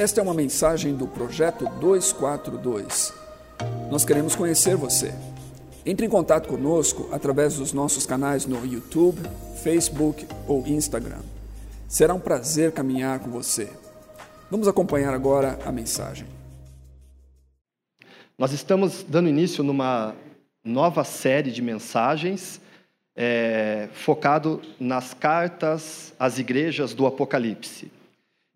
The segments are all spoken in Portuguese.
Esta é uma mensagem do Projeto 242. Nós queremos conhecer você. Entre em contato conosco através dos nossos canais no YouTube, Facebook ou Instagram. Será um prazer caminhar com você. Vamos acompanhar agora a mensagem. Nós estamos dando início numa nova série de mensagens é, focado nas cartas às igrejas do Apocalipse.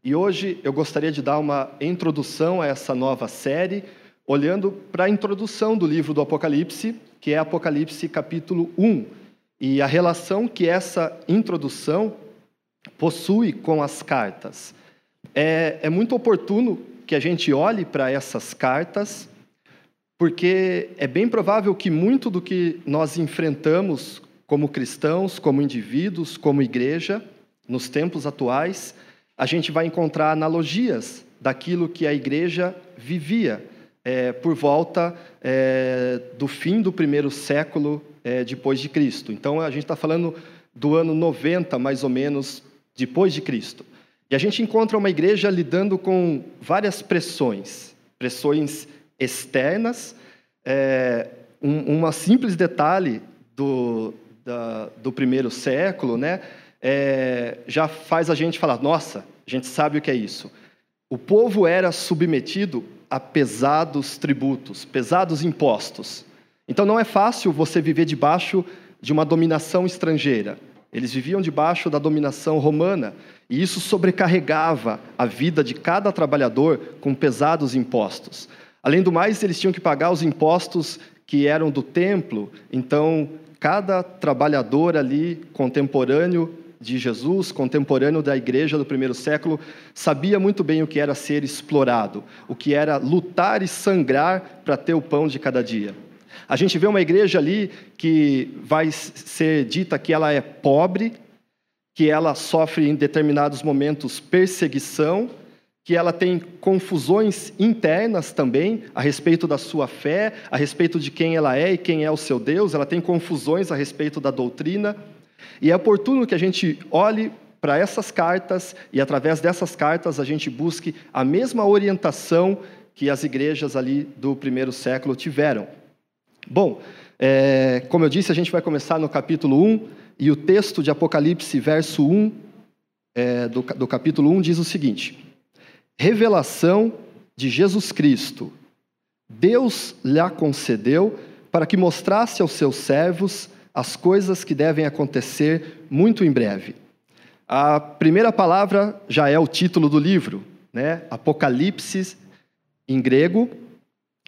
E hoje eu gostaria de dar uma introdução a essa nova série, olhando para a introdução do livro do Apocalipse, que é Apocalipse capítulo 1, e a relação que essa introdução possui com as cartas. É, é muito oportuno que a gente olhe para essas cartas, porque é bem provável que muito do que nós enfrentamos como cristãos, como indivíduos, como igreja, nos tempos atuais, a gente vai encontrar analogias daquilo que a igreja vivia é, por volta é, do fim do primeiro século é, depois de Cristo. Então, a gente está falando do ano 90, mais ou menos, depois de Cristo. E a gente encontra uma igreja lidando com várias pressões, pressões externas. É, um simples detalhe do, da, do primeiro século, né, é, já faz a gente falar: nossa, a gente sabe o que é isso. O povo era submetido a pesados tributos, pesados impostos. Então não é fácil você viver debaixo de uma dominação estrangeira. Eles viviam debaixo da dominação romana e isso sobrecarregava a vida de cada trabalhador com pesados impostos. Além do mais, eles tinham que pagar os impostos que eram do templo, então cada trabalhador ali contemporâneo de Jesus, contemporâneo da igreja do primeiro século, sabia muito bem o que era ser explorado, o que era lutar e sangrar para ter o pão de cada dia. A gente vê uma igreja ali que vai ser dita que ela é pobre, que ela sofre em determinados momentos perseguição, que ela tem confusões internas também a respeito da sua fé, a respeito de quem ela é e quem é o seu Deus, ela tem confusões a respeito da doutrina. E é oportuno que a gente olhe para essas cartas e, através dessas cartas, a gente busque a mesma orientação que as igrejas ali do primeiro século tiveram. Bom, é, como eu disse, a gente vai começar no capítulo 1, e o texto de Apocalipse, verso 1, é, do, do capítulo 1, diz o seguinte revelação de Jesus Cristo. Deus lhe concedeu para que mostrasse aos seus servos as coisas que devem acontecer muito em breve. A primeira palavra já é o título do livro, né? Apocalipse, em grego,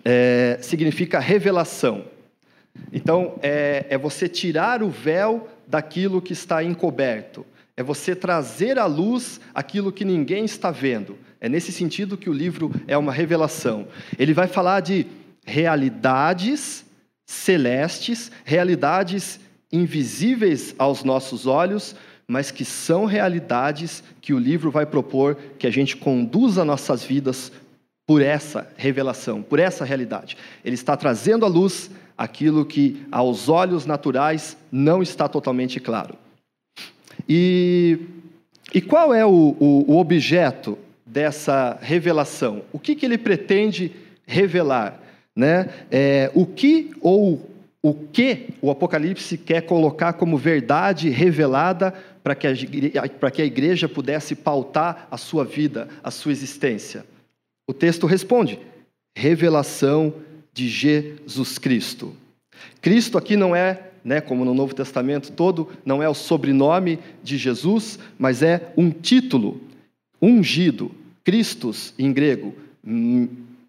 é, significa revelação. Então, é, é você tirar o véu daquilo que está encoberto, é você trazer à luz aquilo que ninguém está vendo. É nesse sentido que o livro é uma revelação. Ele vai falar de realidades celestes, realidades invisíveis aos nossos olhos, mas que são realidades que o livro vai propor que a gente conduza nossas vidas por essa revelação, por essa realidade. Ele está trazendo à luz aquilo que aos olhos naturais não está totalmente claro. E, e qual é o, o, o objeto dessa revelação? O que, que ele pretende revelar? Né? É, o que ou o que o Apocalipse quer colocar como verdade revelada para que, a, que a igreja pudesse pautar a sua vida, a sua existência? O texto responde: revelação de Jesus Cristo. Cristo aqui não é, né, como no Novo Testamento todo, não é o sobrenome de Jesus, mas é um título ungido, Christus em grego,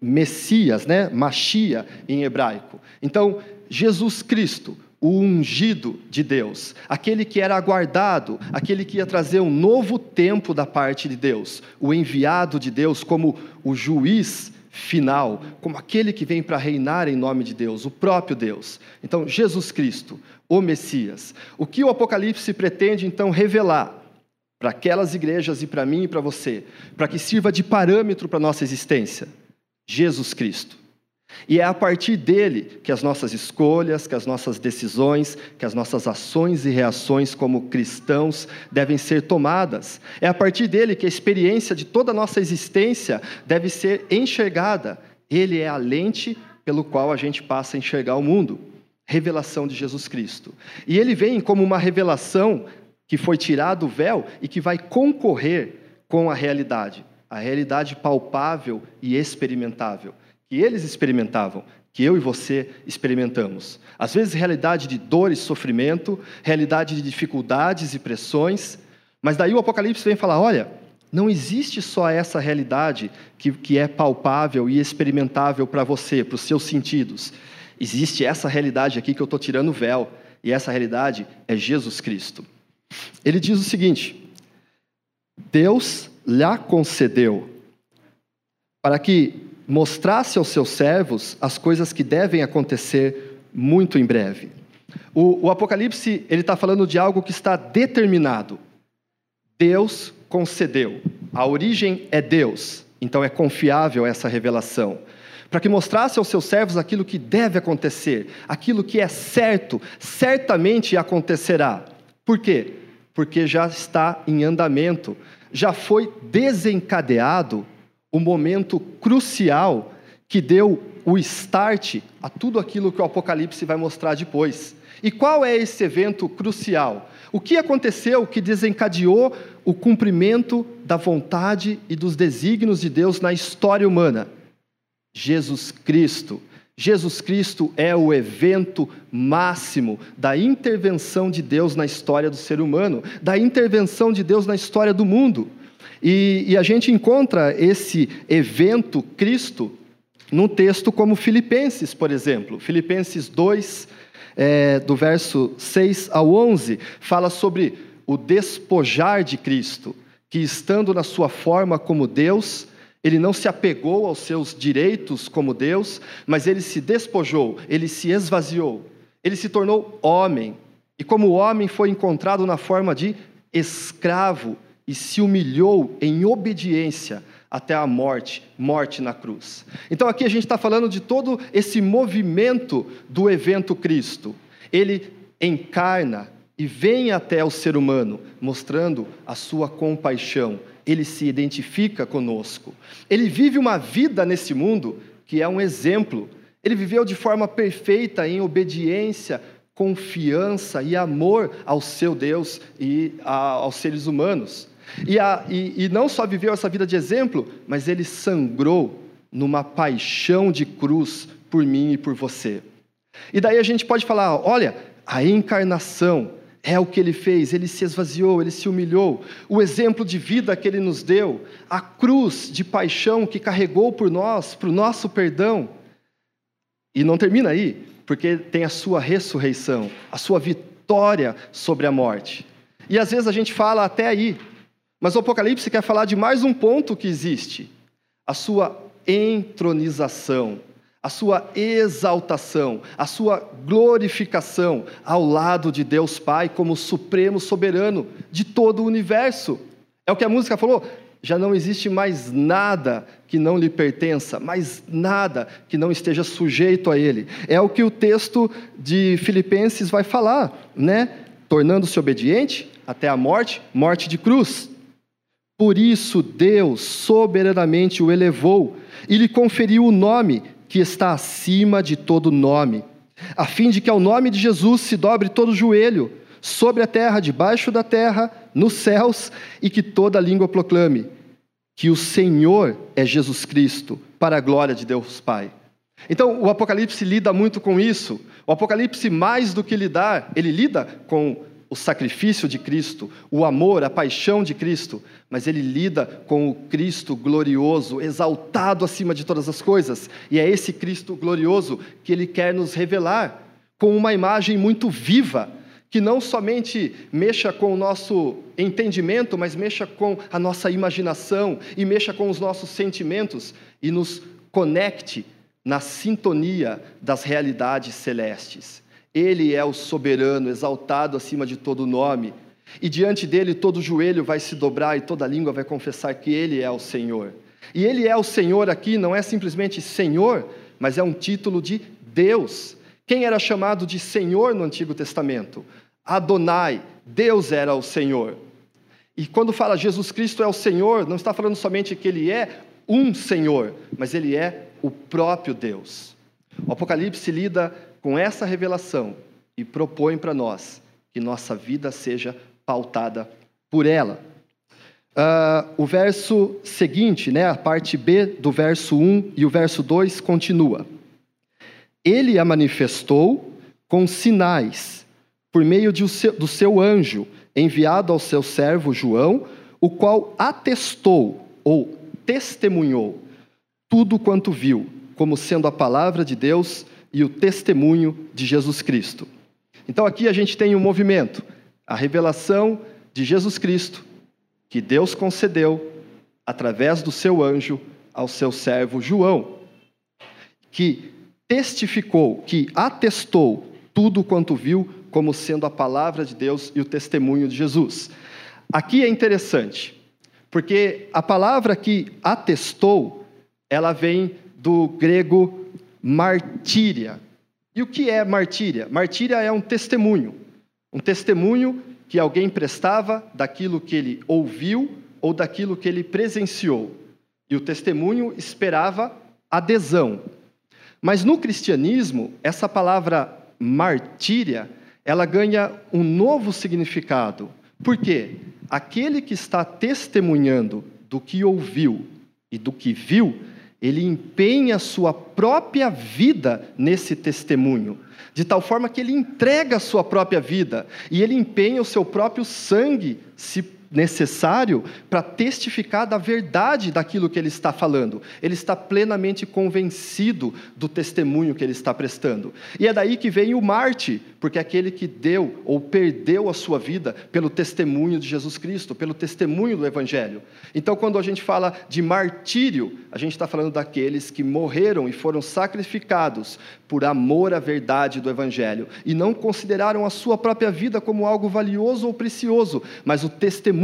Messias, né? Machia em hebraico. Então, Jesus Cristo, o ungido de Deus, aquele que era aguardado, aquele que ia trazer um novo tempo da parte de Deus, o enviado de Deus como o juiz final, como aquele que vem para reinar em nome de Deus, o próprio Deus. Então, Jesus Cristo, o Messias. O que o Apocalipse pretende então revelar? para aquelas igrejas e para mim e para você, para que sirva de parâmetro para a nossa existência. Jesus Cristo. E é a partir dele que as nossas escolhas, que as nossas decisões, que as nossas ações e reações como cristãos devem ser tomadas. É a partir dele que a experiência de toda a nossa existência deve ser enxergada. Ele é a lente pelo qual a gente passa a enxergar o mundo. Revelação de Jesus Cristo. E ele vem como uma revelação que foi tirado o véu e que vai concorrer com a realidade, a realidade palpável e experimentável que eles experimentavam, que eu e você experimentamos. Às vezes, realidade de dor e sofrimento, realidade de dificuldades e pressões, mas daí o Apocalipse vem falar: olha, não existe só essa realidade que, que é palpável e experimentável para você, para os seus sentidos. Existe essa realidade aqui que eu estou tirando o véu, e essa realidade é Jesus Cristo. Ele diz o seguinte: Deus lhe concedeu para que mostrasse aos seus servos as coisas que devem acontecer muito em breve. O, o Apocalipse ele está falando de algo que está determinado. Deus concedeu. A origem é Deus, então é confiável essa revelação. Para que mostrasse aos seus servos aquilo que deve acontecer, aquilo que é certo, certamente acontecerá. Por quê? Porque já está em andamento, já foi desencadeado o momento crucial que deu o start a tudo aquilo que o Apocalipse vai mostrar depois. E qual é esse evento crucial? O que aconteceu que desencadeou o cumprimento da vontade e dos desígnios de Deus na história humana? Jesus Cristo. Jesus Cristo é o evento máximo da intervenção de Deus na história do ser humano, da intervenção de Deus na história do mundo. E, e a gente encontra esse evento Cristo num texto como Filipenses, por exemplo. Filipenses 2, é, do verso 6 ao 11, fala sobre o despojar de Cristo, que estando na sua forma como Deus, ele não se apegou aos seus direitos como Deus, mas ele se despojou, ele se esvaziou, ele se tornou homem. E como homem foi encontrado na forma de escravo, e se humilhou em obediência até a morte, morte na cruz. Então aqui a gente está falando de todo esse movimento do evento Cristo. Ele encarna e vem até o ser humano, mostrando a sua compaixão. Ele se identifica conosco. Ele vive uma vida nesse mundo que é um exemplo. Ele viveu de forma perfeita em obediência, confiança e amor ao seu Deus e aos seres humanos. E, a, e, e não só viveu essa vida de exemplo, mas ele sangrou numa paixão de cruz por mim e por você. E daí a gente pode falar: olha, a encarnação é o que ele fez, ele se esvaziou, ele se humilhou, o exemplo de vida que ele nos deu, a cruz de paixão que carregou por nós, para o nosso perdão. E não termina aí, porque tem a sua ressurreição, a sua vitória sobre a morte. E às vezes a gente fala até aí, mas o Apocalipse quer falar de mais um ponto que existe: a sua entronização, a sua exaltação, a sua glorificação ao lado de Deus Pai como supremo soberano de todo o universo. É o que a música falou. Já não existe mais nada que não lhe pertença, mais nada que não esteja sujeito a ele. É o que o texto de Filipenses vai falar, né? Tornando-se obediente até a morte, morte de cruz. Por isso, Deus soberanamente o elevou e lhe conferiu o nome que está acima de todo nome, a fim de que ao nome de Jesus se dobre todo joelho, sobre a terra, debaixo da terra, nos céus, e que toda língua proclame que o Senhor é Jesus Cristo, para a glória de Deus Pai. Então, o Apocalipse lida muito com isso. O Apocalipse, mais do que lidar, ele lida com o sacrifício de Cristo, o amor, a paixão de Cristo, mas ele lida com o Cristo glorioso, exaltado acima de todas as coisas. E é esse Cristo glorioso que ele quer nos revelar com uma imagem muito viva, que não somente mexa com o nosso entendimento, mas mexa com a nossa imaginação e mexa com os nossos sentimentos e nos conecte na sintonia das realidades celestes. Ele é o soberano, exaltado acima de todo nome. E diante dele todo joelho vai se dobrar e toda língua vai confessar que ele é o Senhor. E ele é o Senhor aqui, não é simplesmente Senhor, mas é um título de Deus. Quem era chamado de Senhor no Antigo Testamento? Adonai, Deus era o Senhor. E quando fala Jesus Cristo é o Senhor, não está falando somente que ele é um Senhor, mas ele é o próprio Deus. O Apocalipse lida com essa revelação e propõe para nós que nossa vida seja pautada por ela. Uh, o verso seguinte, né, a parte B do verso 1 e o verso 2 continua. Ele a manifestou com sinais, por meio seu, do seu anjo, enviado ao seu servo João, o qual atestou ou testemunhou tudo quanto viu, como sendo a palavra de Deus e o testemunho de Jesus Cristo. Então aqui a gente tem um movimento, a revelação de Jesus Cristo, que Deus concedeu através do seu anjo ao seu servo João, que testificou, que atestou tudo quanto viu como sendo a palavra de Deus e o testemunho de Jesus. Aqui é interessante, porque a palavra que atestou, ela vem do grego martíria. E o que é martíria? Martíria é um testemunho. Um testemunho que alguém prestava daquilo que ele ouviu ou daquilo que ele presenciou. E o testemunho esperava adesão. Mas no cristianismo, essa palavra martíria, ela ganha um novo significado. Por quê? Aquele que está testemunhando do que ouviu e do que viu, ele empenha sua própria vida nesse testemunho, de tal forma que ele entrega a sua própria vida e ele empenha o seu próprio sangue, se necessário para testificar da verdade daquilo que ele está falando. Ele está plenamente convencido do testemunho que ele está prestando. E é daí que vem o Marte, porque é aquele que deu ou perdeu a sua vida pelo testemunho de Jesus Cristo, pelo testemunho do Evangelho. Então, quando a gente fala de martírio, a gente está falando daqueles que morreram e foram sacrificados por amor à verdade do Evangelho e não consideraram a sua própria vida como algo valioso ou precioso, mas o testemunho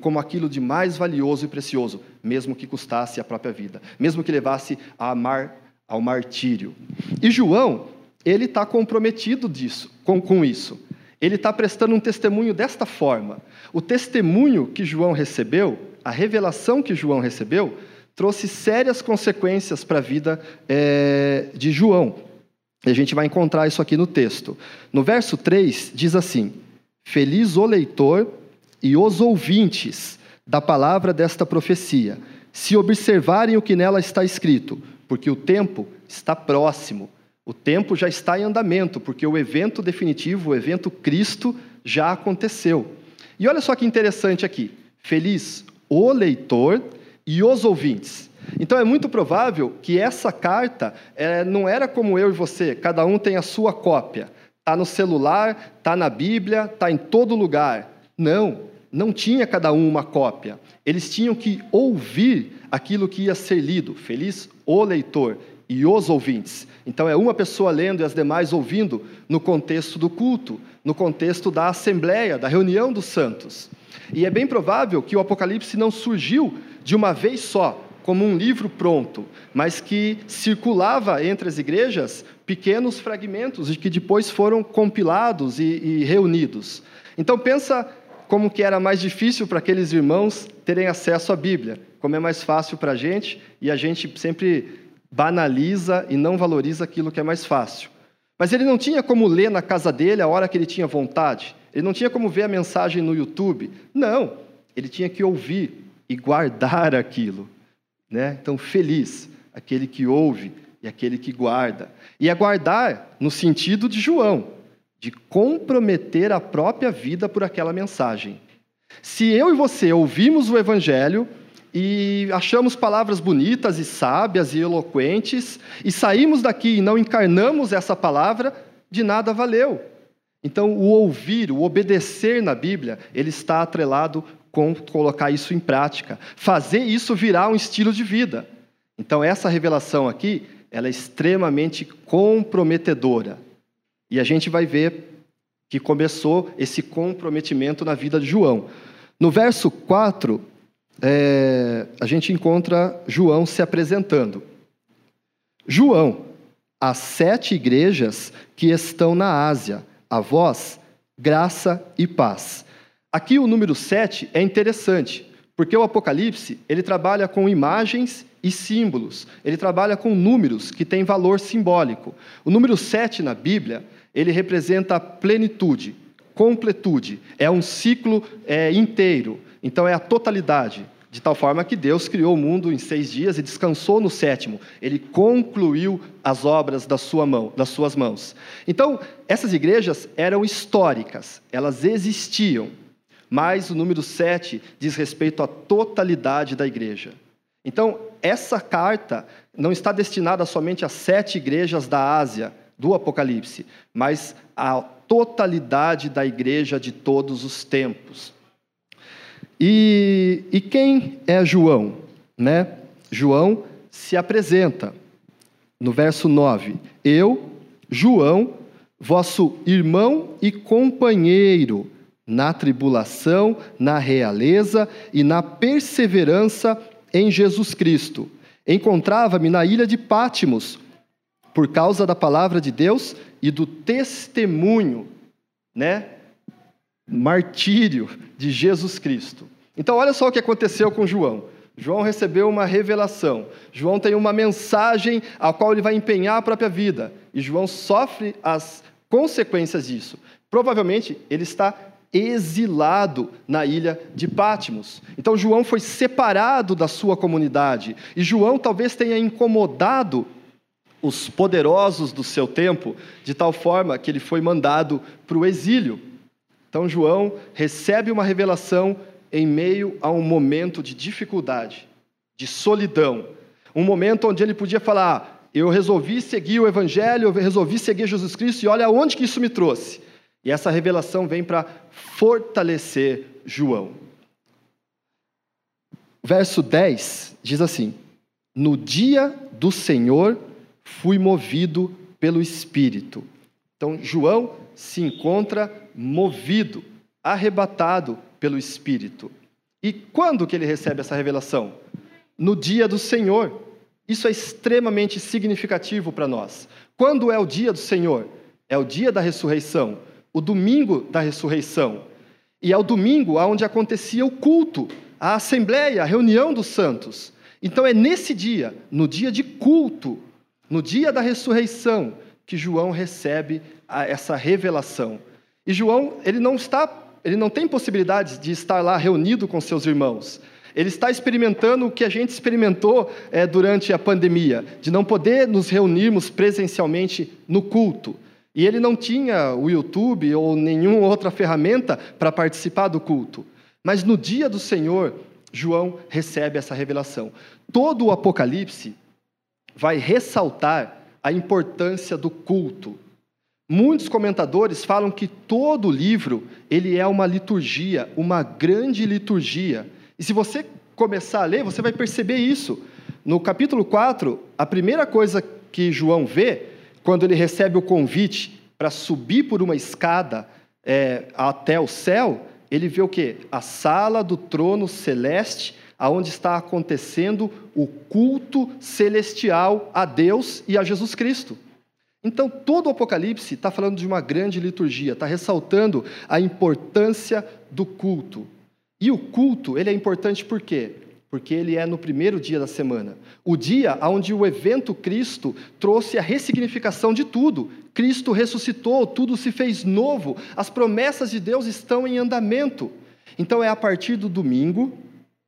como aquilo de mais valioso e precioso, mesmo que custasse a própria vida, mesmo que levasse a amar ao martírio. E João, ele está comprometido disso, com, com isso. Ele está prestando um testemunho desta forma. O testemunho que João recebeu, a revelação que João recebeu, trouxe sérias consequências para a vida é, de João. E a gente vai encontrar isso aqui no texto. No verso 3 diz assim: Feliz o leitor e os ouvintes da palavra desta profecia, se observarem o que nela está escrito, porque o tempo está próximo. O tempo já está em andamento, porque o evento definitivo, o evento Cristo, já aconteceu. E olha só que interessante aqui: feliz o leitor e os ouvintes. Então é muito provável que essa carta é, não era como eu e você, cada um tem a sua cópia. Está no celular, está na Bíblia, está em todo lugar. Não, não tinha cada um uma cópia. Eles tinham que ouvir aquilo que ia ser lido. Feliz o leitor e os ouvintes. Então é uma pessoa lendo e as demais ouvindo no contexto do culto, no contexto da assembleia, da reunião dos santos. E é bem provável que o Apocalipse não surgiu de uma vez só, como um livro pronto, mas que circulava entre as igrejas pequenos fragmentos de que depois foram compilados e, e reunidos. Então pensa como que era mais difícil para aqueles irmãos terem acesso à Bíblia, como é mais fácil para a gente e a gente sempre banaliza e não valoriza aquilo que é mais fácil. Mas ele não tinha como ler na casa dele a hora que ele tinha vontade. Ele não tinha como ver a mensagem no YouTube. Não, ele tinha que ouvir e guardar aquilo. Né? Então, feliz aquele que ouve e aquele que guarda. E aguardar no sentido de João, de comprometer a própria vida por aquela mensagem. Se eu e você ouvimos o Evangelho e achamos palavras bonitas e sábias e eloquentes, e saímos daqui e não encarnamos essa palavra, de nada valeu. Então, o ouvir, o obedecer na Bíblia, ele está atrelado com colocar isso em prática, fazer isso virar um estilo de vida. Então essa revelação aqui, ela é extremamente comprometedora. E a gente vai ver que começou esse comprometimento na vida de João. No verso 4, é, a gente encontra João se apresentando. João, às sete igrejas que estão na Ásia, a vós, graça e paz. Aqui o número sete é interessante, porque o Apocalipse ele trabalha com imagens e símbolos, ele trabalha com números que têm valor simbólico. O número sete na Bíblia ele representa a plenitude, completude, é um ciclo é, inteiro, então é a totalidade. De tal forma que Deus criou o mundo em seis dias e descansou no sétimo. Ele concluiu as obras da sua mão, das suas mãos. Então, essas igrejas eram históricas, elas existiam. Mas o número sete diz respeito à totalidade da igreja. Então, essa carta não está destinada somente às sete igrejas da Ásia, do Apocalipse, mas à totalidade da igreja de todos os tempos. E, e quem é João? Né? João se apresenta no verso 9: Eu, João, vosso irmão e companheiro na tribulação, na realeza e na perseverança em Jesus Cristo. Encontrava-me na ilha de Pátimos, por causa da palavra de Deus e do testemunho, né, martírio de Jesus Cristo. Então, olha só o que aconteceu com João. João recebeu uma revelação. João tem uma mensagem a qual ele vai empenhar a própria vida. E João sofre as consequências disso. Provavelmente ele está exilado na ilha de Pátimos. Então João foi separado da sua comunidade. E João talvez tenha incomodado os poderosos do seu tempo, de tal forma que ele foi mandado para o exílio. Então João recebe uma revelação em meio a um momento de dificuldade, de solidão, um momento onde ele podia falar: eu resolvi seguir o Evangelho, eu resolvi seguir Jesus Cristo, e olha aonde que isso me trouxe. E essa revelação vem para fortalecer João. Verso 10 diz assim: No dia do Senhor fui movido pelo Espírito. Então, João se encontra movido, arrebatado pelo Espírito. E quando que ele recebe essa revelação? No dia do Senhor. Isso é extremamente significativo para nós. Quando é o dia do Senhor? É o dia da ressurreição, o domingo da ressurreição. E é o domingo onde acontecia o culto, a assembleia, a reunião dos santos. Então é nesse dia, no dia de culto, no dia da ressurreição, que João recebe essa revelação. E João, ele não está, ele não tem possibilidade de estar lá reunido com seus irmãos. Ele está experimentando o que a gente experimentou é, durante a pandemia, de não poder nos reunirmos presencialmente no culto. E ele não tinha o YouTube ou nenhuma outra ferramenta para participar do culto. Mas no dia do Senhor, João recebe essa revelação. Todo o Apocalipse vai ressaltar a importância do culto, Muitos comentadores falam que todo livro ele é uma liturgia, uma grande liturgia. E se você começar a ler, você vai perceber isso. No capítulo 4, a primeira coisa que João vê, quando ele recebe o convite para subir por uma escada é, até o céu, ele vê o quê? A sala do trono celeste, aonde está acontecendo o culto celestial a Deus e a Jesus Cristo. Então, todo o Apocalipse está falando de uma grande liturgia, está ressaltando a importância do culto. E o culto, ele é importante por quê? Porque ele é no primeiro dia da semana. O dia onde o evento Cristo trouxe a ressignificação de tudo. Cristo ressuscitou, tudo se fez novo, as promessas de Deus estão em andamento. Então, é a partir do domingo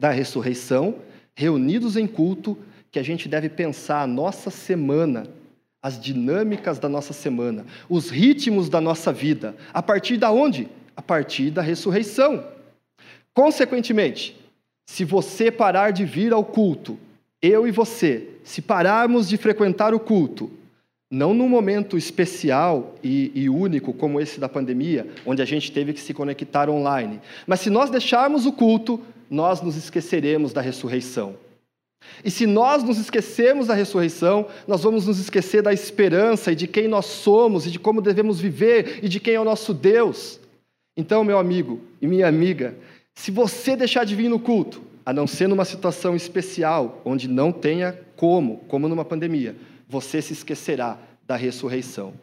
da ressurreição, reunidos em culto, que a gente deve pensar a nossa semana as dinâmicas da nossa semana, os ritmos da nossa vida. A partir da onde? A partir da ressurreição. Consequentemente, se você parar de vir ao culto, eu e você, se pararmos de frequentar o culto, não num momento especial e, e, único como esse da pandemia, onde a gente teve que se conectar online, mas se nós deixarmos o culto, nós nos esqueceremos da ressurreição. E se nós nos esquecermos da ressurreição, nós vamos nos esquecer da esperança e de quem nós somos e de como devemos viver e de quem é o nosso Deus. Então, meu amigo e minha amiga, se você deixar de vir no culto, a não ser numa situação especial, onde não tenha como, como numa pandemia, você se esquecerá da ressurreição.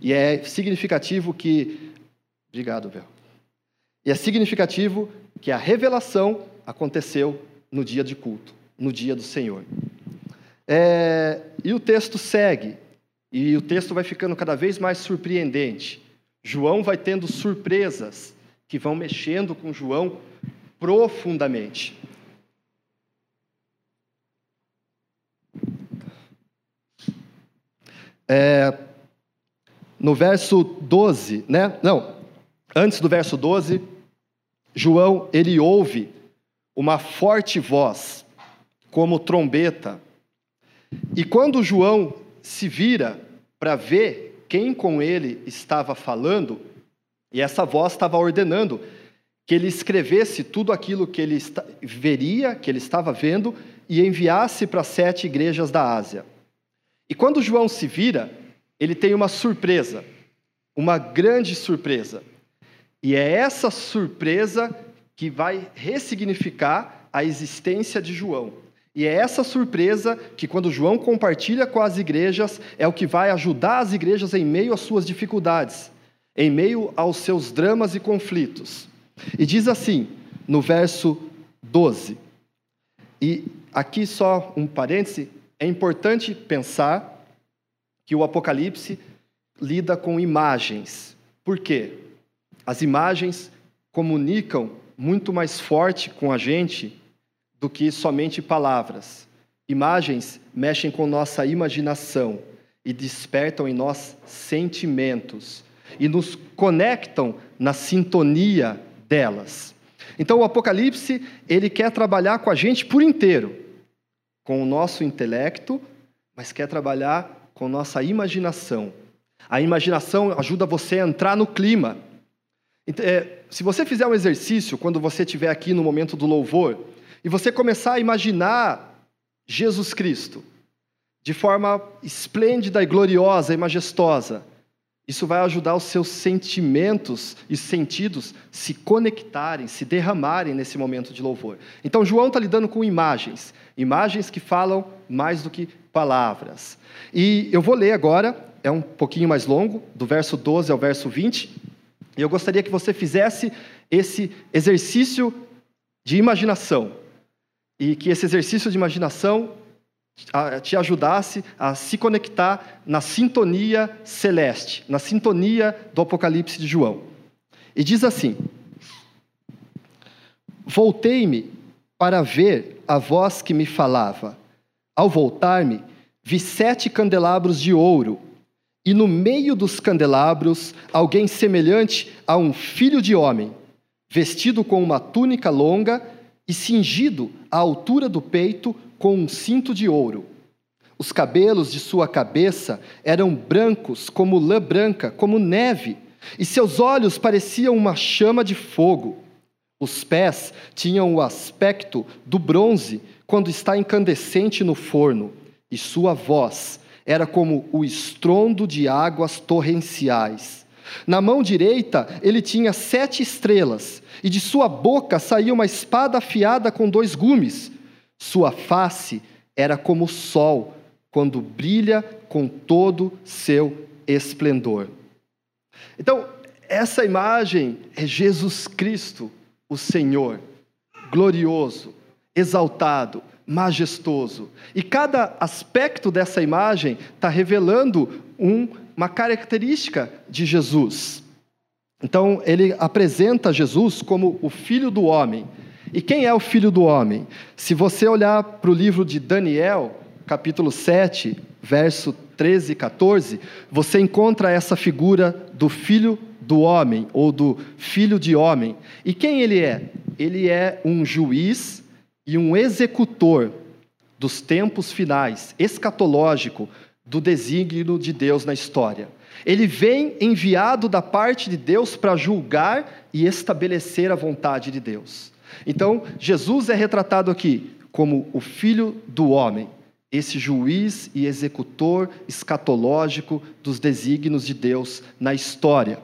E é significativo que. Obrigado, Vel. E é significativo que a revelação aconteceu no dia de culto, no dia do Senhor. É, e o texto segue, e o texto vai ficando cada vez mais surpreendente. João vai tendo surpresas que vão mexendo com João profundamente. É, no verso 12, né? Não, antes do verso 12, João, ele ouve uma forte voz, como trombeta. E quando João se vira para ver quem com ele estava falando, e essa voz estava ordenando que ele escrevesse tudo aquilo que ele veria, que ele estava vendo, e enviasse para sete igrejas da Ásia. E quando João se vira, ele tem uma surpresa, uma grande surpresa. E é essa surpresa que vai ressignificar a existência de João. E é essa surpresa que, quando João compartilha com as igrejas, é o que vai ajudar as igrejas em meio às suas dificuldades, em meio aos seus dramas e conflitos. E diz assim, no verso 12, e aqui só um parêntese: é importante pensar que o Apocalipse lida com imagens. Por quê? As imagens comunicam muito mais forte com a gente do que somente palavras. Imagens mexem com nossa imaginação e despertam em nós sentimentos e nos conectam na sintonia delas. Então o Apocalipse, ele quer trabalhar com a gente por inteiro, com o nosso intelecto, mas quer trabalhar com nossa imaginação. A imaginação ajuda você a entrar no clima. É, se você fizer um exercício, quando você estiver aqui no momento do louvor, e você começar a imaginar Jesus Cristo de forma esplêndida e gloriosa e majestosa, isso vai ajudar os seus sentimentos e sentidos se conectarem, se derramarem nesse momento de louvor. Então, João está lidando com imagens, imagens que falam mais do que palavras. E eu vou ler agora, é um pouquinho mais longo, do verso 12 ao verso 20. E eu gostaria que você fizesse esse exercício de imaginação. E que esse exercício de imaginação te ajudasse a se conectar na sintonia celeste, na sintonia do Apocalipse de João. E diz assim: Voltei-me para ver a voz que me falava. Ao voltar-me, vi sete candelabros de ouro e no meio dos candelabros alguém semelhante a um filho de homem, vestido com uma túnica longa e cingido à altura do peito com um cinto de ouro. Os cabelos de sua cabeça eram brancos como lã branca, como neve, e seus olhos pareciam uma chama de fogo. Os pés tinham o aspecto do bronze quando está incandescente no forno, e sua voz era como o estrondo de águas torrenciais. Na mão direita ele tinha sete estrelas, e de sua boca saía uma espada afiada com dois gumes. Sua face era como o sol, quando brilha com todo seu esplendor. Então, essa imagem é Jesus Cristo, o Senhor, glorioso, exaltado, majestoso. E cada aspecto dessa imagem está revelando um, uma característica de Jesus. Então, ele apresenta Jesus como o Filho do Homem. E quem é o Filho do Homem? Se você olhar para o livro de Daniel, capítulo 7, verso 13 e 14, você encontra essa figura do Filho do Homem, ou do Filho de Homem. E quem ele é? Ele é um juiz e um executor dos tempos finais, escatológico, do desígnio de Deus na história. Ele vem enviado da parte de Deus para julgar e estabelecer a vontade de Deus. Então, Jesus é retratado aqui como o filho do homem, esse juiz e executor escatológico dos desígnios de Deus na história.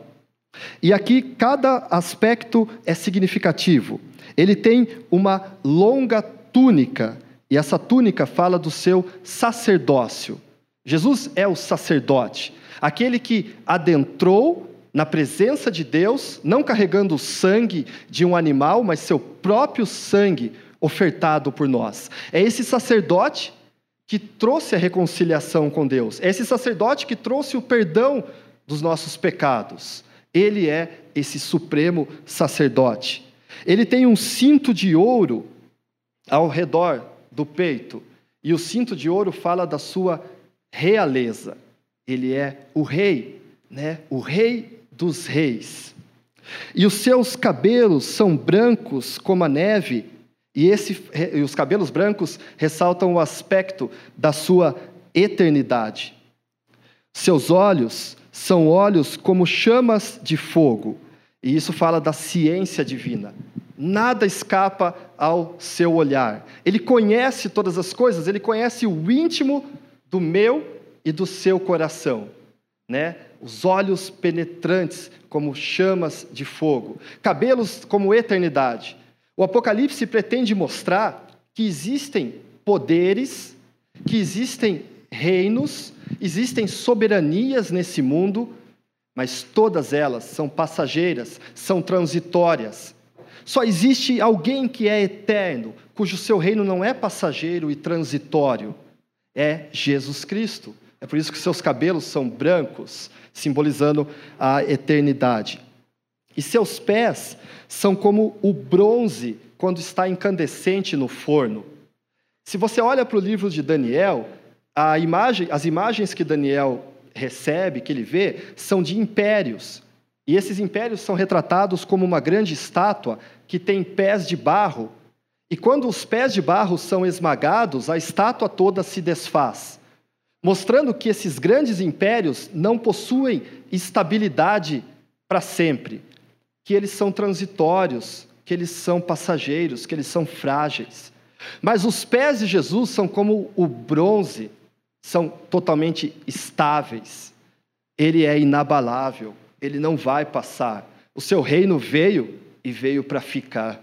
E aqui cada aspecto é significativo. Ele tem uma longa túnica, e essa túnica fala do seu sacerdócio. Jesus é o sacerdote, aquele que adentrou na presença de Deus, não carregando o sangue de um animal, mas seu próprio sangue ofertado por nós. É esse sacerdote que trouxe a reconciliação com Deus. É esse sacerdote que trouxe o perdão dos nossos pecados. Ele é esse supremo sacerdote. Ele tem um cinto de ouro ao redor do peito, e o cinto de ouro fala da sua realeza. Ele é o rei, né? O rei dos reis. E os seus cabelos são brancos como a neve, e, esse, e os cabelos brancos ressaltam o aspecto da sua eternidade. Seus olhos são olhos como chamas de fogo, e isso fala da ciência divina. Nada escapa ao seu olhar. Ele conhece todas as coisas, ele conhece o íntimo do meu e do seu coração, né? Os olhos penetrantes como chamas de fogo, cabelos como eternidade. O Apocalipse pretende mostrar que existem poderes, que existem reinos, existem soberanias nesse mundo, mas todas elas são passageiras, são transitórias. Só existe alguém que é eterno, cujo seu reino não é passageiro e transitório. É Jesus Cristo. É por isso que seus cabelos são brancos, simbolizando a eternidade. E seus pés são como o bronze quando está incandescente no forno. Se você olha para o livro de Daniel, imagem, as imagens que Daniel recebe, que ele vê, são de impérios. E esses impérios são retratados como uma grande estátua que tem pés de barro. E quando os pés de barro são esmagados, a estátua toda se desfaz mostrando que esses grandes impérios não possuem estabilidade para sempre, que eles são transitórios, que eles são passageiros, que eles são frágeis. Mas os pés de Jesus são como o bronze, são totalmente estáveis. Ele é inabalável, ele não vai passar. O seu reino veio e veio para ficar.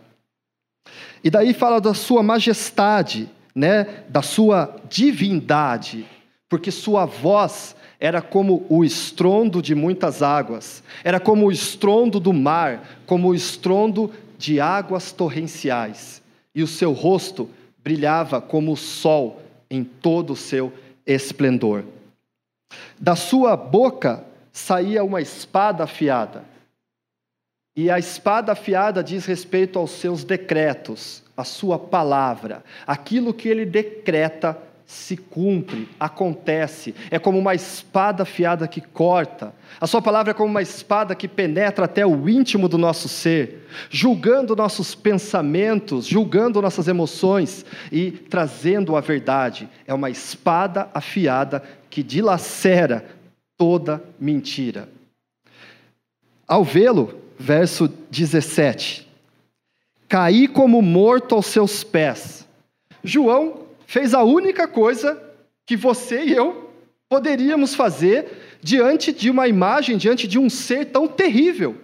E daí fala da sua majestade, né, da sua divindade porque sua voz era como o estrondo de muitas águas, era como o estrondo do mar, como o estrondo de águas torrenciais, e o seu rosto brilhava como o sol em todo o seu esplendor. Da sua boca saía uma espada afiada, e a espada afiada diz respeito aos seus decretos, a sua palavra, aquilo que ele decreta se cumpre, acontece. É como uma espada afiada que corta. A Sua palavra é como uma espada que penetra até o íntimo do nosso ser, julgando nossos pensamentos, julgando nossas emoções e trazendo a verdade. É uma espada afiada que dilacera toda mentira. Ao vê-lo, verso 17: Caí como morto aos seus pés. João fez a única coisa que você e eu poderíamos fazer diante de uma imagem, diante de um ser tão terrível.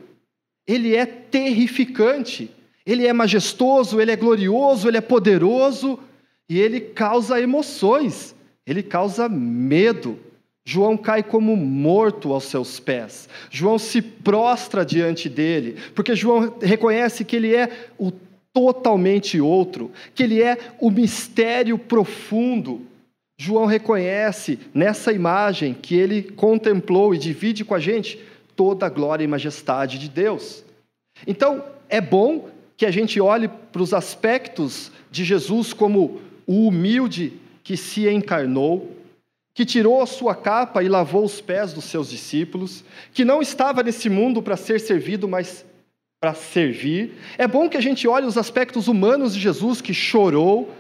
Ele é terrificante, ele é majestoso, ele é glorioso, ele é poderoso e ele causa emoções, ele causa medo. João cai como morto aos seus pés. João se prostra diante dele, porque João reconhece que ele é o totalmente outro, que ele é o mistério profundo. João reconhece nessa imagem que ele contemplou e divide com a gente toda a glória e majestade de Deus. Então, é bom que a gente olhe para os aspectos de Jesus como o humilde que se encarnou, que tirou a sua capa e lavou os pés dos seus discípulos, que não estava nesse mundo para ser servido, mas para servir. É bom que a gente olhe os aspectos humanos de Jesus que chorou,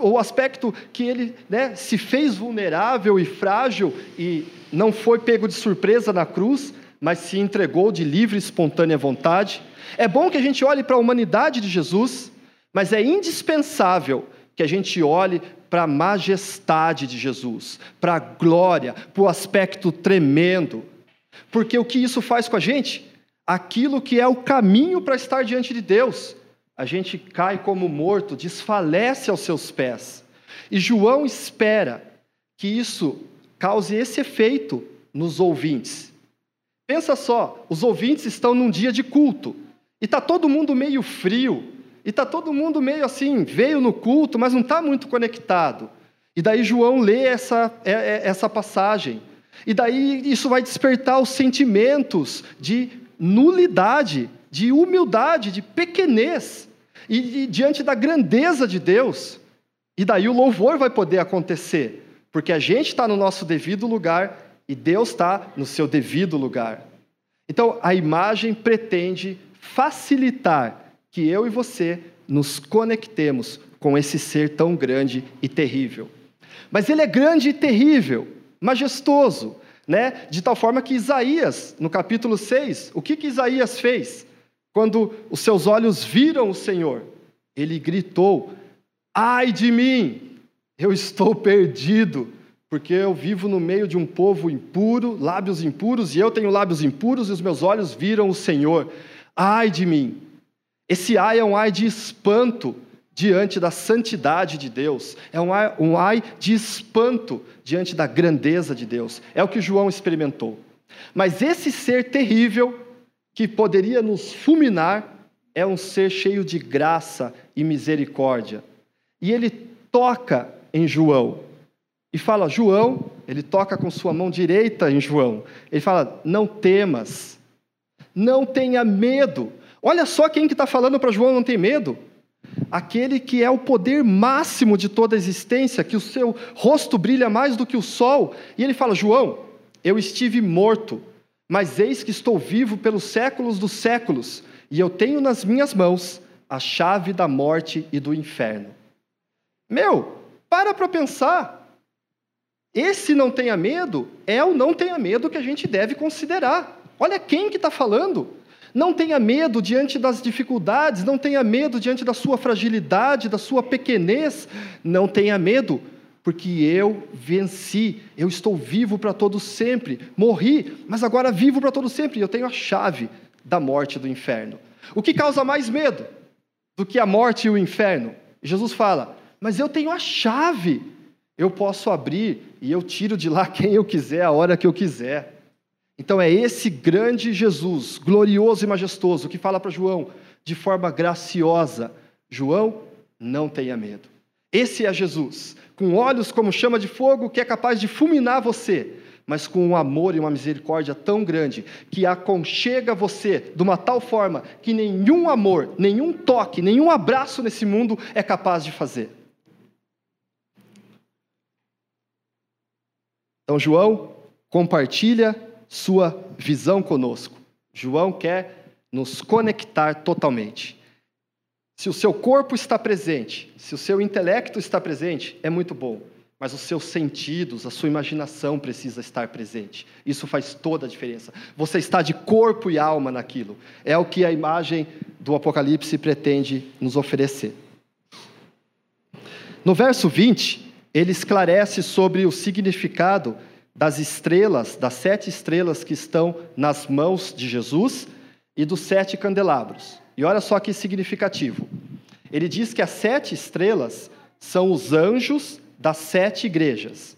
o aspecto que ele né, se fez vulnerável e frágil e não foi pego de surpresa na cruz, mas se entregou de livre e espontânea vontade. É bom que a gente olhe para a humanidade de Jesus, mas é indispensável que a gente olhe para a majestade de Jesus, para a glória, para o aspecto tremendo. Porque o que isso faz com a gente? Aquilo que é o caminho para estar diante de Deus. A gente cai como morto, desfalece aos seus pés. E João espera que isso cause esse efeito nos ouvintes. Pensa só, os ouvintes estão num dia de culto e está todo mundo meio frio, e está todo mundo meio assim, veio no culto, mas não está muito conectado. E daí João lê essa, é, é, essa passagem. E daí isso vai despertar os sentimentos de nulidade, de humildade, de pequenez, e, e diante da grandeza de Deus. E daí o louvor vai poder acontecer, porque a gente está no nosso devido lugar e Deus está no seu devido lugar. Então a imagem pretende facilitar que eu e você nos conectemos com esse ser tão grande e terrível. Mas ele é grande e terrível, majestoso, né? De tal forma que Isaías, no capítulo 6, o que, que Isaías fez? Quando os seus olhos viram o Senhor, ele gritou: Ai de mim, eu estou perdido, porque eu vivo no meio de um povo impuro, lábios impuros, e eu tenho lábios impuros, e os meus olhos viram o Senhor. Ai de mim. Esse ai é um ai de espanto diante da santidade de Deus, é um ai, um ai de espanto diante da grandeza de Deus. É o que João experimentou. Mas esse ser terrível, que poderia nos fulminar, é um ser cheio de graça e misericórdia. E ele toca em João e fala: João, ele toca com sua mão direita em João. Ele fala: Não temas, não tenha medo. Olha só quem que está falando para João não ter medo. Aquele que é o poder máximo de toda a existência, que o seu rosto brilha mais do que o sol. E ele fala: João, eu estive morto, mas eis que estou vivo pelos séculos dos séculos, e eu tenho nas minhas mãos a chave da morte e do inferno. Meu, para para pensar. Esse não tenha medo é o não tenha medo que a gente deve considerar. Olha quem que está falando. Não tenha medo diante das dificuldades, não tenha medo diante da sua fragilidade, da sua pequenez. Não tenha medo, porque eu venci, eu estou vivo para todo sempre. Morri, mas agora vivo para todo sempre. Eu tenho a chave da morte do inferno. O que causa mais medo do que a morte e o inferno? Jesus fala: Mas eu tenho a chave. Eu posso abrir e eu tiro de lá quem eu quiser, a hora que eu quiser. Então é esse grande Jesus, glorioso e majestoso, que fala para João de forma graciosa: João, não tenha medo. Esse é Jesus, com olhos como chama de fogo, que é capaz de fulminar você, mas com um amor e uma misericórdia tão grande que aconchega você de uma tal forma que nenhum amor, nenhum toque, nenhum abraço nesse mundo é capaz de fazer. Então, João compartilha sua visão conosco. João quer nos conectar totalmente. Se o seu corpo está presente, se o seu intelecto está presente, é muito bom, mas os seus sentidos, a sua imaginação precisa estar presente. Isso faz toda a diferença. Você está de corpo e alma naquilo. É o que a imagem do Apocalipse pretende nos oferecer. No verso 20, ele esclarece sobre o significado das estrelas, das sete estrelas que estão nas mãos de Jesus e dos sete candelabros. E olha só que significativo. Ele diz que as sete estrelas são os anjos das sete igrejas.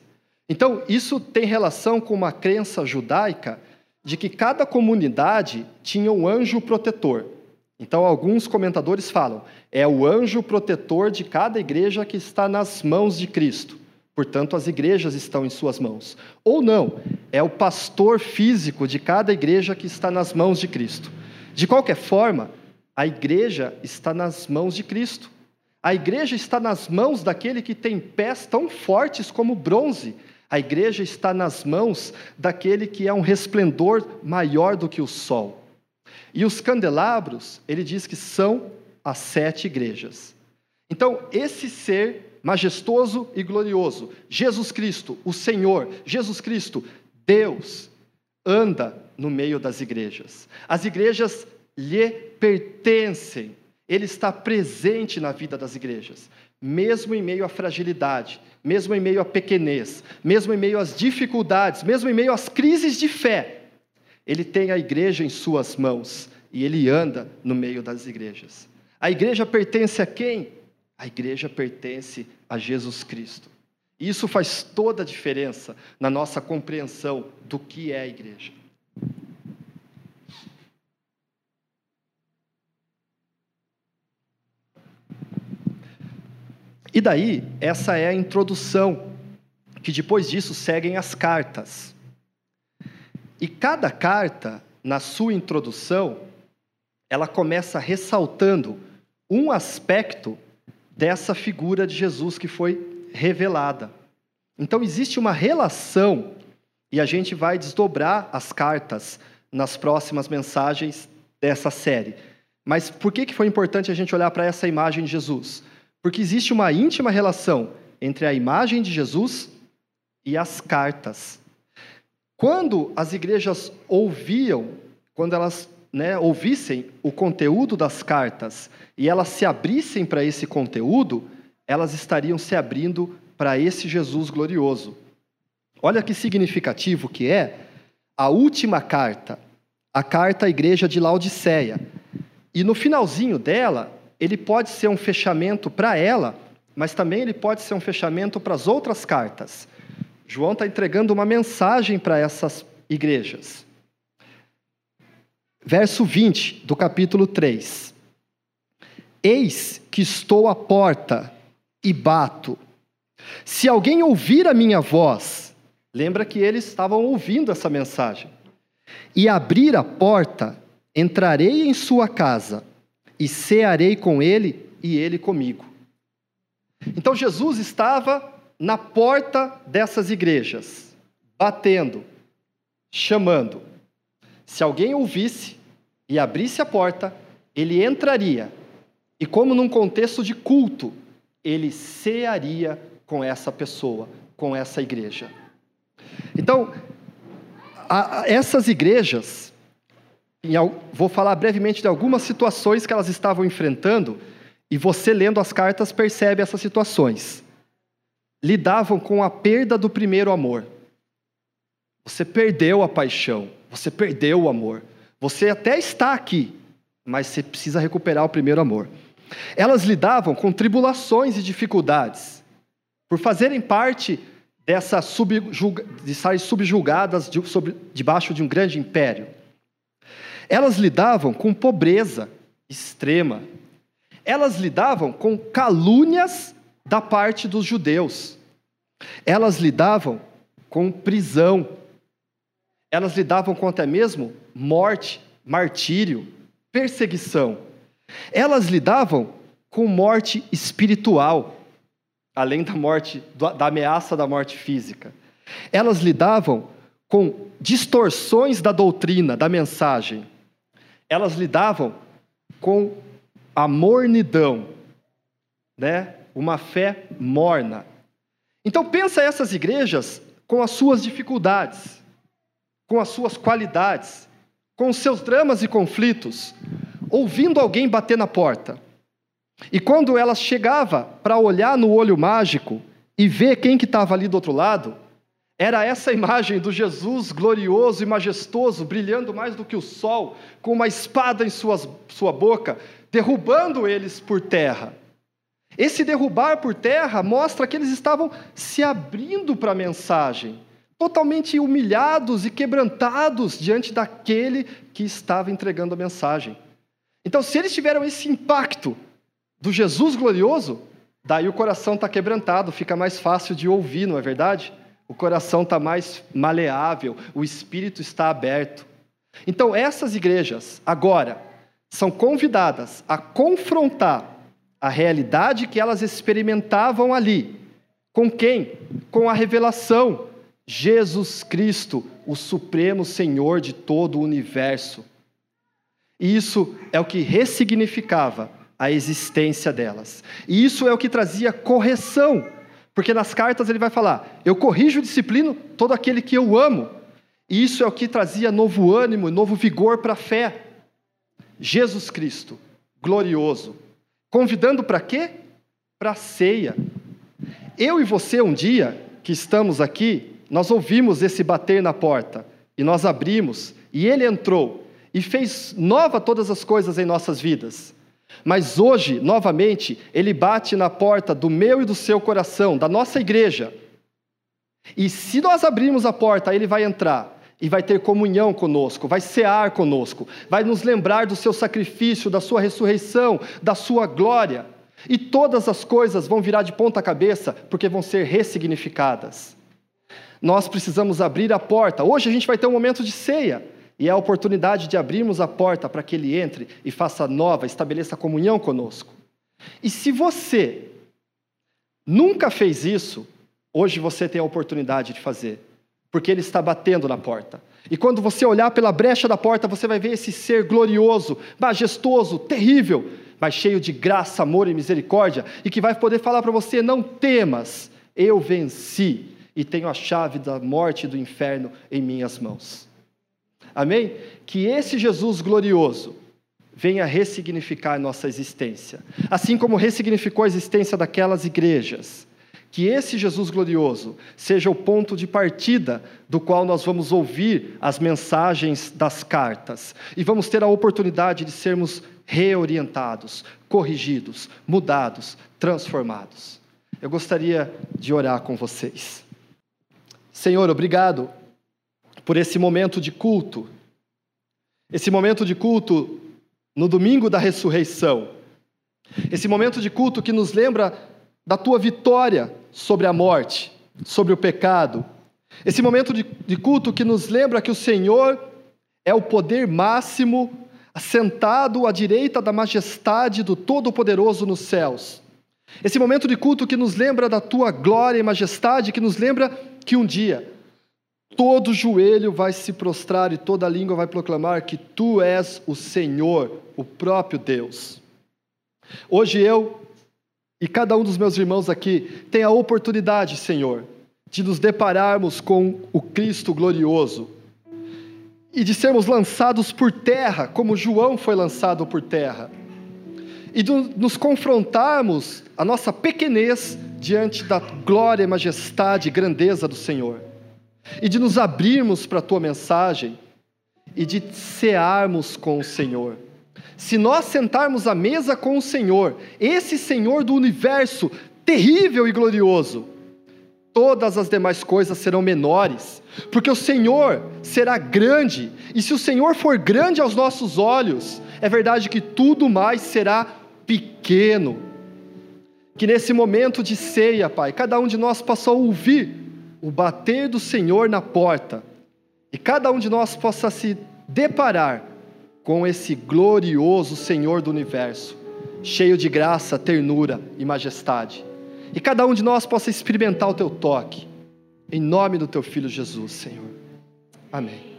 Então, isso tem relação com uma crença judaica de que cada comunidade tinha um anjo protetor. Então, alguns comentadores falam, é o anjo protetor de cada igreja que está nas mãos de Cristo. Portanto, as igrejas estão em suas mãos. Ou não, é o pastor físico de cada igreja que está nas mãos de Cristo. De qualquer forma, a igreja está nas mãos de Cristo. A igreja está nas mãos daquele que tem pés tão fortes como bronze. A igreja está nas mãos daquele que é um resplendor maior do que o sol. E os candelabros, ele diz que são as sete igrejas. Então, esse ser majestoso e glorioso, Jesus Cristo, o Senhor, Jesus Cristo, Deus, anda no meio das igrejas. As igrejas lhe pertencem, ele está presente na vida das igrejas, mesmo em meio à fragilidade, mesmo em meio à pequenez, mesmo em meio às dificuldades, mesmo em meio às crises de fé. Ele tem a igreja em suas mãos e ele anda no meio das igrejas. A igreja pertence a quem? A igreja pertence a Jesus Cristo. Isso faz toda a diferença na nossa compreensão do que é a igreja. E daí, essa é a introdução, que depois disso seguem as cartas. E cada carta, na sua introdução, ela começa ressaltando um aspecto dessa figura de Jesus que foi revelada. Então existe uma relação, e a gente vai desdobrar as cartas nas próximas mensagens dessa série. Mas por que, que foi importante a gente olhar para essa imagem de Jesus? Porque existe uma íntima relação entre a imagem de Jesus e as cartas. Quando as igrejas ouviam, quando elas né, ouvissem o conteúdo das cartas e elas se abrissem para esse conteúdo, elas estariam se abrindo para esse Jesus glorioso. Olha que significativo que é a última carta, a carta à igreja de Laodiceia. E no finalzinho dela, ele pode ser um fechamento para ela, mas também ele pode ser um fechamento para as outras cartas. João está entregando uma mensagem para essas igrejas. Verso 20 do capítulo 3. Eis que estou à porta e bato. Se alguém ouvir a minha voz, lembra que eles estavam ouvindo essa mensagem, e abrir a porta, entrarei em sua casa e cearei com ele e ele comigo. Então Jesus estava na porta dessas igrejas, batendo, chamando. Se alguém ouvisse e abrisse a porta, ele entraria. E como num contexto de culto, ele cearia com essa pessoa, com essa igreja. Então, a, a, essas igrejas vou falar brevemente de algumas situações que elas estavam enfrentando, e você lendo as cartas percebe essas situações. Lidavam com a perda do primeiro amor. Você perdeu a paixão, você perdeu o amor. Você até está aqui, mas você precisa recuperar o primeiro amor. Elas lidavam com tribulações e dificuldades, por fazerem parte dessa de estarem subjugadas de, sobre, debaixo de um grande império. Elas lidavam com pobreza extrema. Elas lidavam com calúnias da parte dos judeus. Elas lidavam com prisão. Elas lidavam com até mesmo morte, martírio, perseguição. Elas lidavam com morte espiritual, além da morte, da ameaça da morte física. Elas lidavam com distorções da doutrina, da mensagem elas lidavam com a mornidão, né? uma fé morna. Então pensa essas igrejas com as suas dificuldades, com as suas qualidades, com os seus dramas e conflitos, ouvindo alguém bater na porta. E quando ela chegava para olhar no olho mágico e ver quem que estava ali do outro lado, era essa imagem do Jesus glorioso e majestoso, brilhando mais do que o sol, com uma espada em suas, sua boca, derrubando eles por terra. Esse derrubar por terra mostra que eles estavam se abrindo para a mensagem, totalmente humilhados e quebrantados diante daquele que estava entregando a mensagem. Então, se eles tiveram esse impacto do Jesus glorioso, daí o coração está quebrantado, fica mais fácil de ouvir, não é verdade? o coração está mais maleável, o espírito está aberto. Então, essas igrejas, agora, são convidadas a confrontar a realidade que elas experimentavam ali. Com quem? Com a revelação. Jesus Cristo, o Supremo Senhor de todo o universo. E isso é o que ressignificava a existência delas. E isso é o que trazia correção porque nas cartas ele vai falar: Eu corrijo e disciplino todo aquele que eu amo. E isso é o que trazia novo ânimo, novo vigor para a fé. Jesus Cristo, glorioso. Convidando para quê? Para a ceia. Eu e você, um dia que estamos aqui, nós ouvimos esse bater na porta e nós abrimos e ele entrou e fez nova todas as coisas em nossas vidas. Mas hoje, novamente, ele bate na porta do meu e do seu coração, da nossa igreja, E se nós abrirmos a porta, ele vai entrar e vai ter comunhão conosco, vai cear conosco, vai nos lembrar do seu sacrifício, da sua ressurreição, da sua glória. E todas as coisas vão virar de ponta cabeça, porque vão ser ressignificadas. Nós precisamos abrir a porta. Hoje a gente vai ter um momento de ceia, e é a oportunidade de abrirmos a porta para que ele entre e faça nova, estabeleça comunhão conosco. E se você nunca fez isso, hoje você tem a oportunidade de fazer porque ele está batendo na porta. E quando você olhar pela brecha da porta, você vai ver esse ser glorioso, majestoso, terrível, mas cheio de graça, amor e misericórdia, e que vai poder falar para você: não temas, eu venci e tenho a chave da morte e do inferno em minhas mãos. Amém? Que esse Jesus glorioso venha ressignificar nossa existência, assim como ressignificou a existência daquelas igrejas que esse Jesus glorioso seja o ponto de partida do qual nós vamos ouvir as mensagens das cartas e vamos ter a oportunidade de sermos reorientados, corrigidos, mudados, transformados. Eu gostaria de orar com vocês. Senhor, obrigado por esse momento de culto, esse momento de culto no domingo da ressurreição, esse momento de culto que nos lembra da tua vitória sobre a morte, sobre o pecado. Esse momento de, de culto que nos lembra que o Senhor é o poder máximo, assentado à direita da majestade do Todo-Poderoso nos céus. Esse momento de culto que nos lembra da tua glória e majestade, que nos lembra que um dia todo joelho vai se prostrar e toda língua vai proclamar que tu és o Senhor, o próprio Deus. Hoje eu e cada um dos meus irmãos aqui tem a oportunidade, Senhor, de nos depararmos com o Cristo glorioso e de sermos lançados por terra, como João foi lançado por terra, e de nos confrontarmos a nossa pequenez diante da glória, majestade e grandeza do Senhor, e de nos abrirmos para a tua mensagem e de cearmos com o Senhor se nós sentarmos à mesa com o Senhor, esse Senhor do universo terrível e glorioso, todas as demais coisas serão menores, porque o Senhor será grande, e se o Senhor for grande aos nossos olhos, é verdade que tudo mais será pequeno. Que nesse momento de ceia, Pai, cada um de nós possa ouvir o bater do Senhor na porta, e cada um de nós possa se deparar com esse glorioso Senhor do universo, cheio de graça, ternura e majestade. E cada um de nós possa experimentar o teu toque, em nome do teu filho Jesus, Senhor. Amém.